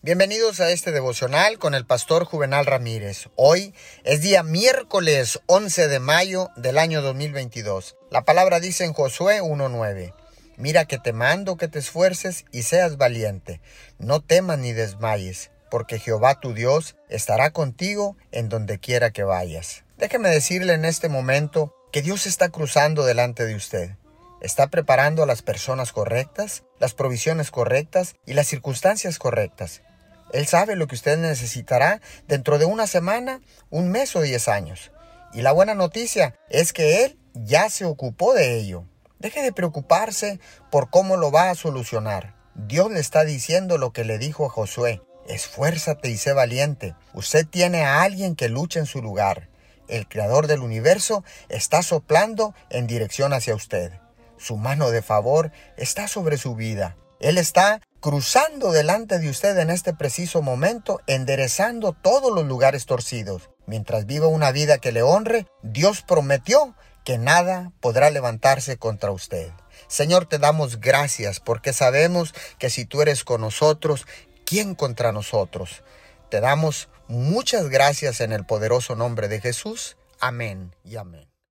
Bienvenidos a este devocional con el pastor Juvenal Ramírez. Hoy es día miércoles 11 de mayo del año 2022. La palabra dice en Josué 1.9. Mira que te mando que te esfuerces y seas valiente. No temas ni desmayes, porque Jehová tu Dios estará contigo en donde quiera que vayas. Déjeme decirle en este momento que Dios está cruzando delante de usted. Está preparando a las personas correctas, las provisiones correctas y las circunstancias correctas. Él sabe lo que usted necesitará dentro de una semana, un mes o diez años. Y la buena noticia es que Él ya se ocupó de ello. Deje de preocuparse por cómo lo va a solucionar. Dios le está diciendo lo que le dijo a Josué. Esfuérzate y sé valiente. Usted tiene a alguien que lucha en su lugar. El creador del universo está soplando en dirección hacia usted. Su mano de favor está sobre su vida. Él está cruzando delante de usted en este preciso momento, enderezando todos los lugares torcidos. Mientras viva una vida que le honre, Dios prometió que nada podrá levantarse contra usted. Señor, te damos gracias porque sabemos que si tú eres con nosotros, ¿quién contra nosotros? Te damos muchas gracias en el poderoso nombre de Jesús. Amén y amén.